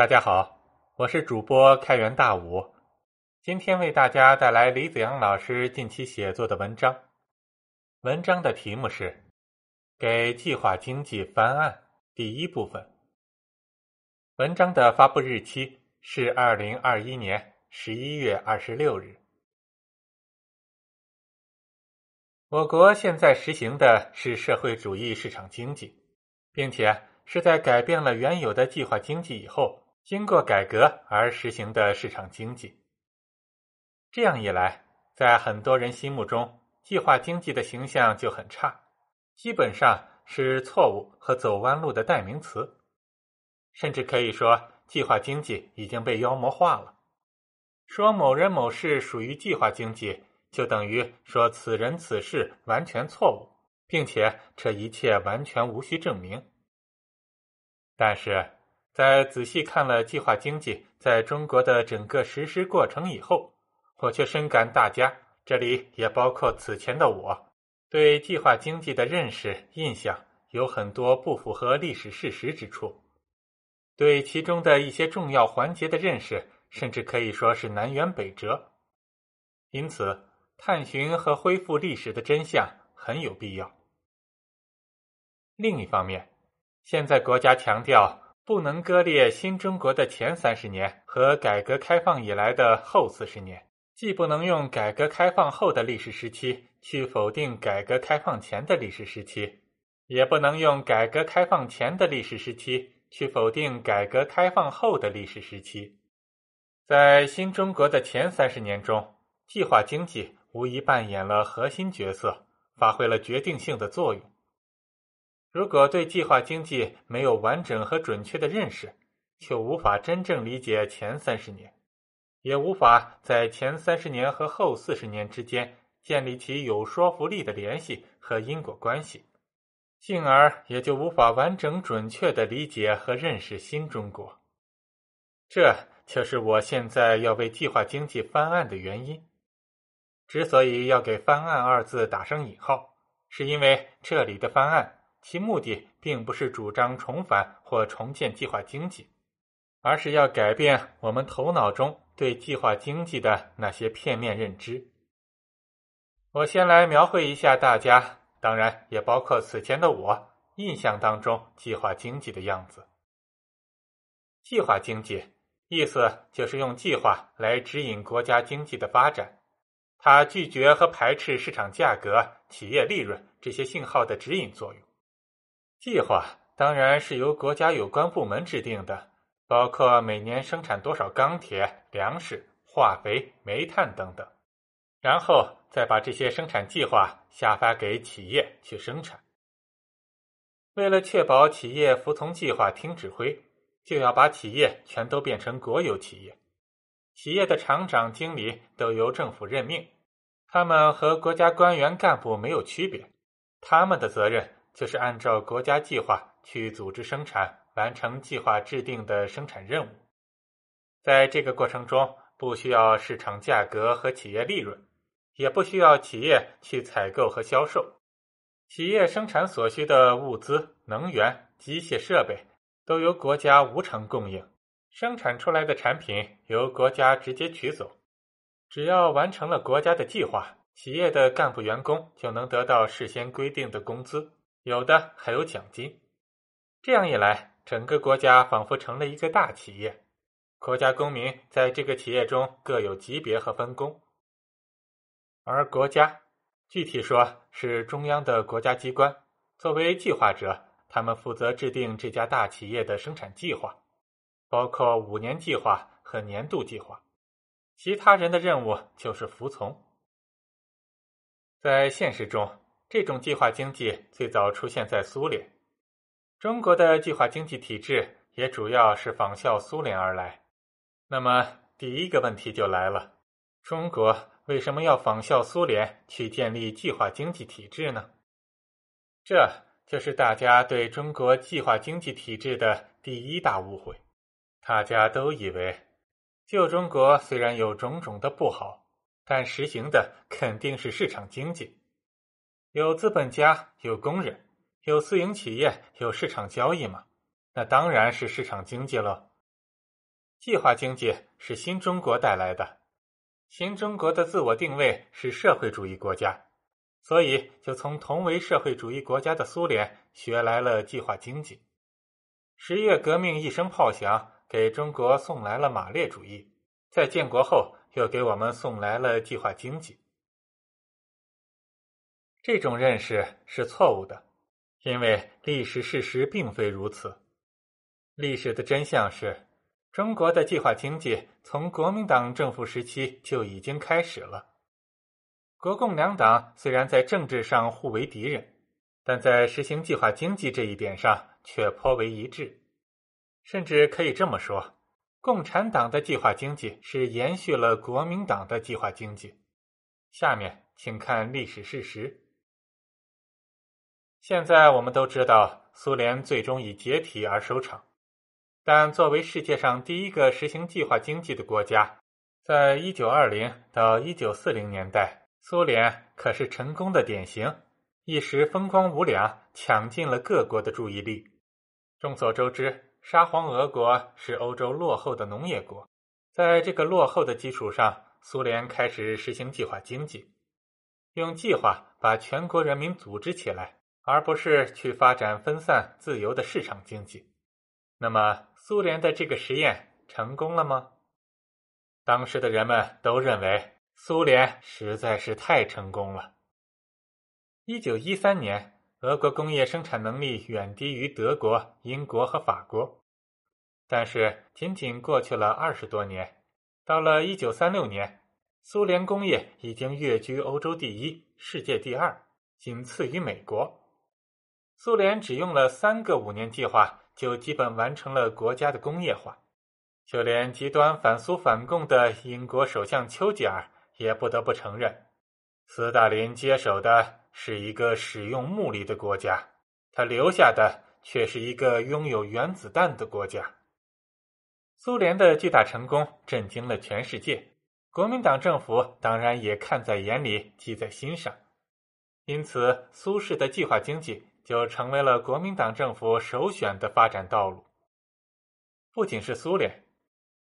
大家好，我是主播开元大武，今天为大家带来李子阳老师近期写作的文章。文章的题目是《给计划经济翻案》第一部分。文章的发布日期是二零二一年十一月二十六日。我国现在实行的是社会主义市场经济，并且是在改变了原有的计划经济以后，经过改革而实行的市场经济。这样一来，在很多人心目中，计划经济的形象就很差，基本上是错误和走弯路的代名词，甚至可以说，计划经济已经被妖魔化了。说某人某事属于计划经济。就等于说此人此事完全错误，并且这一切完全无需证明。但是，在仔细看了计划经济在中国的整个实施过程以后，我却深感大家（这里也包括此前的我）对计划经济的认识印象有很多不符合历史事实之处，对其中的一些重要环节的认识，甚至可以说是南辕北辙。因此。探寻和恢复历史的真相很有必要。另一方面，现在国家强调不能割裂新中国的前三十年和改革开放以来的后四十年，既不能用改革开放后的历史时期去否定改革开放前的历史时期，也不能用改革开放前的历史时期去否定改革开放后的历史时期。在新中国的前三十年中，计划经济。无疑扮演了核心角色，发挥了决定性的作用。如果对计划经济没有完整和准确的认识，就无法真正理解前三十年，也无法在前三十年和后四十年之间建立起有说服力的联系和因果关系，进而也就无法完整准确的理解和认识新中国。这就是我现在要为计划经济翻案的原因。之所以要给“翻案”二字打上引号，是因为这里的翻案，其目的并不是主张重返或重建计划经济，而是要改变我们头脑中对计划经济的那些片面认知。我先来描绘一下大家，当然也包括此前的我印象当中计划经济的样子。计划经济意思就是用计划来指引国家经济的发展。它拒绝和排斥市场价格、企业利润这些信号的指引作用。计划当然是由国家有关部门制定的，包括每年生产多少钢铁、粮食、化肥、煤炭等等，然后再把这些生产计划下发给企业去生产。为了确保企业服从计划、听指挥，就要把企业全都变成国有企业。企业的厂长、经理都由政府任命，他们和国家官员干部没有区别。他们的责任就是按照国家计划去组织生产，完成计划制定的生产任务。在这个过程中，不需要市场价格和企业利润，也不需要企业去采购和销售。企业生产所需的物资、能源、机械设备都由国家无偿供应。生产出来的产品由国家直接取走，只要完成了国家的计划，企业的干部员工就能得到事先规定的工资，有的还有奖金。这样一来，整个国家仿佛成了一个大企业，国家公民在这个企业中各有级别和分工，而国家，具体说是中央的国家机关，作为计划者，他们负责制定这家大企业的生产计划。包括五年计划和年度计划，其他人的任务就是服从。在现实中，这种计划经济最早出现在苏联，中国的计划经济体制也主要是仿效苏联而来。那么，第一个问题就来了：中国为什么要仿效苏联去建立计划经济体制呢？这就是大家对中国计划经济体制的第一大误会。大家都以为，旧中国虽然有种种的不好，但实行的肯定是市场经济，有资本家，有工人，有私营企业，有市场交易嘛，那当然是市场经济了。计划经济是新中国带来的，新中国的自我定位是社会主义国家，所以就从同为社会主义国家的苏联学来了计划经济。十月革命一声炮响，给中国送来了马列主义，在建国后又给我们送来了计划经济。这种认识是错误的，因为历史事实并非如此。历史的真相是。中国的计划经济从国民党政府时期就已经开始了。国共两党虽然在政治上互为敌人，但在实行计划经济这一点上却颇为一致。甚至可以这么说，共产党的计划经济是延续了国民党的计划经济。下面请看历史事实。现在我们都知道，苏联最终以解体而收场。但作为世界上第一个实行计划经济的国家，在一九二零到一九四零年代，苏联可是成功的典型，一时风光无两，抢尽了各国的注意力。众所周知，沙皇俄国是欧洲落后的农业国，在这个落后的基础上，苏联开始实行计划经济，用计划把全国人民组织起来，而不是去发展分散自由的市场经济。那么，苏联的这个实验成功了吗？当时的人们都认为苏联实在是太成功了。一九一三年，俄国工业生产能力远低于德国、英国和法国，但是仅仅过去了二十多年，到了一九三六年，苏联工业已经跃居欧洲第一、世界第二，仅次于美国。苏联只用了三个五年计划。就基本完成了国家的工业化，就连极端反苏反共的英国首相丘吉尔也不得不承认，斯大林接手的是一个使用木力的国家，他留下的却是一个拥有原子弹的国家。苏联的巨大成功震惊了全世界，国民党政府当然也看在眼里，记在心上，因此苏式的计划经济。就成为了国民党政府首选的发展道路。不仅是苏联，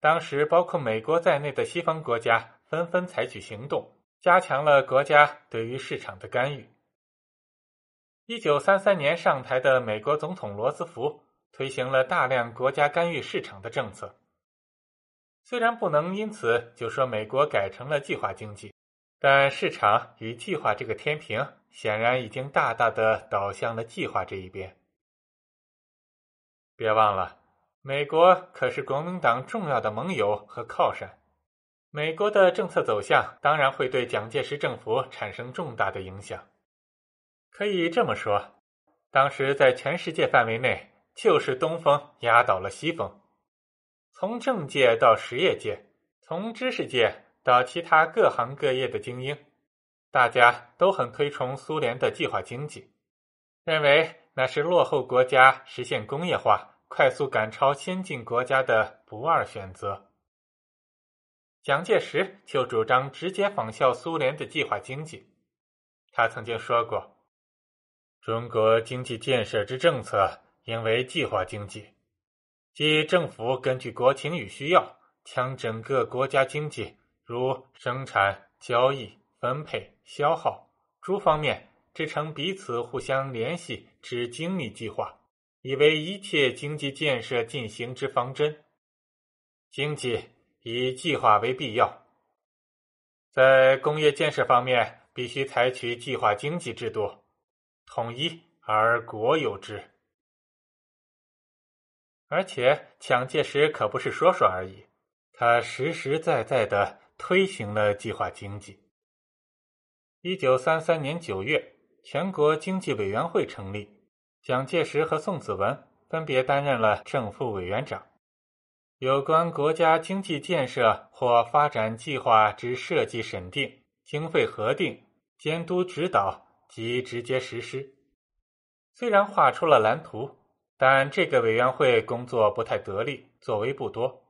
当时包括美国在内的西方国家纷纷采取行动，加强了国家对于市场的干预。一九三三年上台的美国总统罗斯福推行了大量国家干预市场的政策。虽然不能因此就说美国改成了计划经济。但市场与计划这个天平显然已经大大的倒向了计划这一边。别忘了，美国可是国民党重要的盟友和靠山。美国的政策走向当然会对蒋介石政府产生重大的影响。可以这么说，当时在全世界范围内，就是东风压倒了西风。从政界到实业界，从知识界。到其他各行各业的精英，大家都很推崇苏联的计划经济，认为那是落后国家实现工业化、快速赶超先进国家的不二选择。蒋介石就主张直接仿效苏联的计划经济。他曾经说过：“中国经济建设之政策应为计划经济，即政府根据国情与需要，将整个国家经济。”如生产、交易、分配、消耗诸方面制成彼此互相联系之精密计划，以为一切经济建设进行之方针。经济以计划为必要，在工业建设方面必须采取计划经济制度，统一而国有之。而且蒋介石可不是说说而已，他实实在在的。推行了计划经济。一九三三年九月，全国经济委员会成立，蒋介石和宋子文分别担任了正副委员长。有关国家经济建设或发展计划之设计审定、经费核定、监督指导及直接实施。虽然画出了蓝图，但这个委员会工作不太得力，作为不多。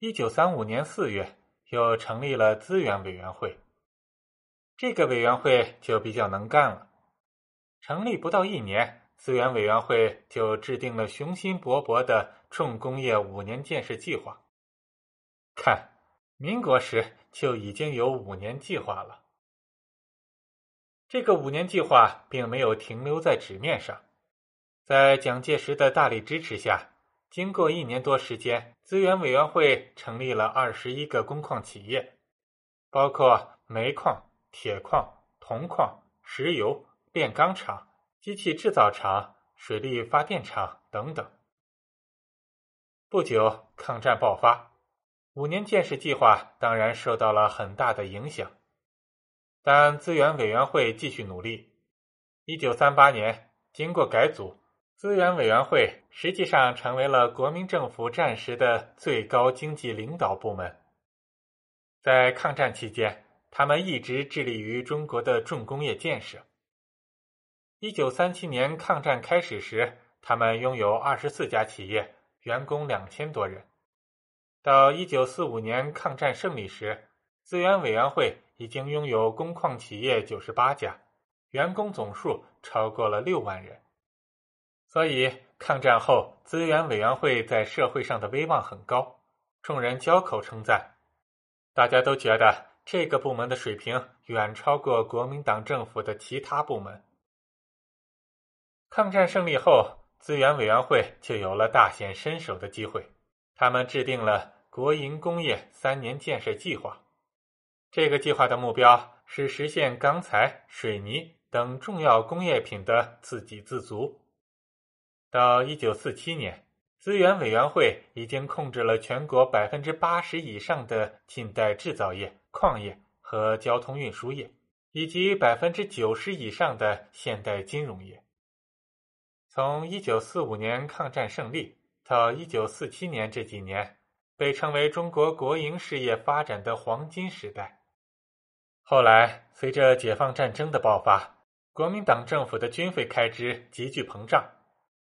一九三五年四月。又成立了资源委员会，这个委员会就比较能干了。成立不到一年，资源委员会就制定了雄心勃勃的重工业五年建设计划，看，民国时就已经有五年计划了。这个五年计划并没有停留在纸面上，在蒋介石的大力支持下，经过一年多时间，资源委员会成立了二十一个工矿企业，包括煤矿、铁矿、铜矿、石油炼钢厂、机器制造厂、水力发电厂等等。不久，抗战爆发。五年建设计划当然受到了很大的影响，但资源委员会继续努力。一九三八年，经过改组，资源委员会实际上成为了国民政府战时的最高经济领导部门。在抗战期间，他们一直致力于中国的重工业建设。一九三七年抗战开始时，他们拥有二十四家企业，员工两千多人。到一九四五年抗战胜利时，资源委员会已经拥有工矿企业九十八家，员工总数超过了六万人。所以，抗战后资源委员会在社会上的威望很高，众人交口称赞，大家都觉得这个部门的水平远超过国民党政府的其他部门。抗战胜利后，资源委员会就有了大显身手的机会。他们制定了国营工业三年建设计划，这个计划的目标是实现钢材、水泥等重要工业品的自给自足。到一九四七年，资源委员会已经控制了全国百分之八十以上的近代制造业、矿业和交通运输业，以及百分之九十以上的现代金融业。从一九四五年抗战胜利。到一九四七年这几年，被称为中国国营事业发展的黄金时代。后来，随着解放战争的爆发，国民党政府的军费开支急剧膨胀，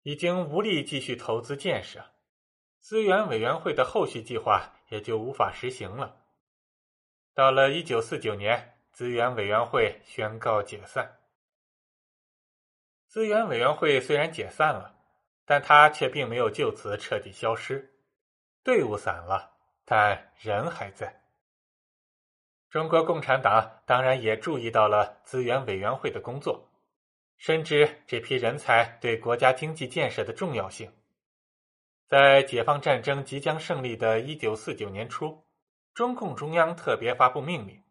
已经无力继续投资建设，资源委员会的后续计划也就无法实行了。到了一九四九年，资源委员会宣告解散。资源委员会虽然解散了。但他却并没有就此彻底消失，队伍散了，但人还在。中国共产党当然也注意到了资源委员会的工作，深知这批人才对国家经济建设的重要性。在解放战争即将胜利的一九四九年初，中共中央特别发布命令，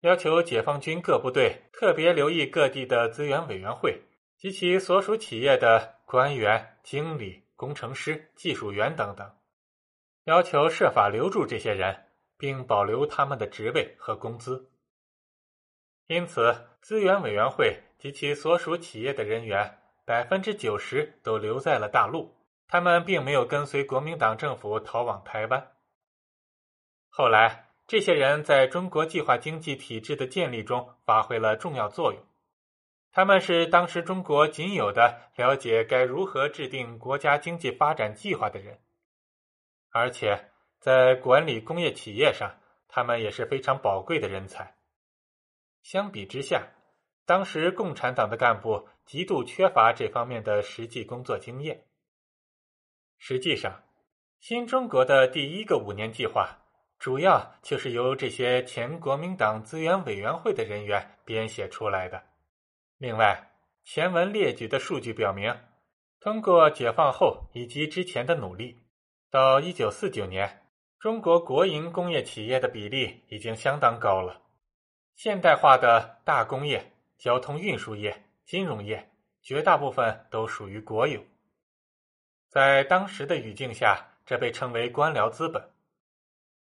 要求解放军各部队特别留意各地的资源委员会。及其所属企业的官员、经理、工程师、技术员等等，要求设法留住这些人，并保留他们的职位和工资。因此，资源委员会及其所属企业的人员百分之九十都留在了大陆，他们并没有跟随国民党政府逃往台湾。后来，这些人在中国计划经济体制的建立中发挥了重要作用。他们是当时中国仅有的了解该如何制定国家经济发展计划的人，而且在管理工业企业上，他们也是非常宝贵的人才。相比之下，当时共产党的干部极度缺乏这方面的实际工作经验。实际上，新中国的第一个五年计划，主要就是由这些前国民党资源委员会的人员编写出来的。另外，前文列举的数据表明，通过解放后以及之前的努力，到一九四九年，中国国营工业企业的比例已经相当高了。现代化的大工业、交通运输业、金融业，绝大部分都属于国有。在当时的语境下，这被称为官僚资本。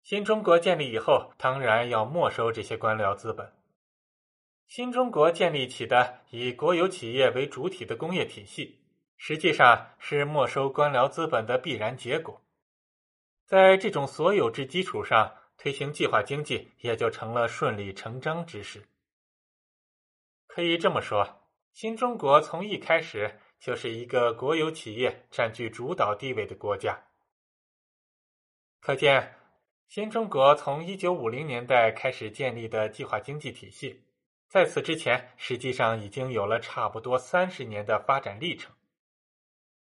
新中国建立以后，当然要没收这些官僚资本。新中国建立起的以国有企业为主体的工业体系，实际上是没收官僚资本的必然结果。在这种所有制基础上推行计划经济，也就成了顺理成章之事。可以这么说，新中国从一开始就是一个国有企业占据主导地位的国家。可见，新中国从一九五零年代开始建立的计划经济体系。在此之前，实际上已经有了差不多三十年的发展历程，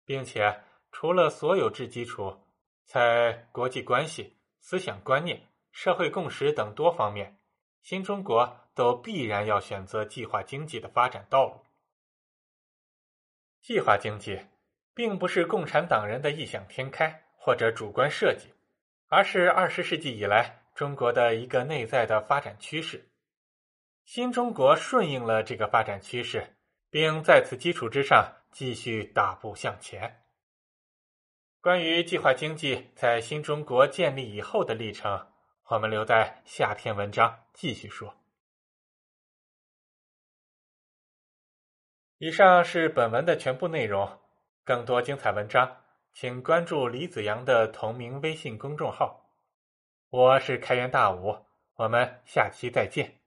并且除了所有制基础，在国际关系、思想观念、社会共识等多方面，新中国都必然要选择计划经济的发展道路。计划经济并不是共产党人的异想天开或者主观设计，而是二十世纪以来中国的一个内在的发展趋势。新中国顺应了这个发展趋势，并在此基础之上继续大步向前。关于计划经济在新中国建立以后的历程，我们留在下篇文章继续说。以上是本文的全部内容。更多精彩文章，请关注李子阳的同名微信公众号。我是开元大武，我们下期再见。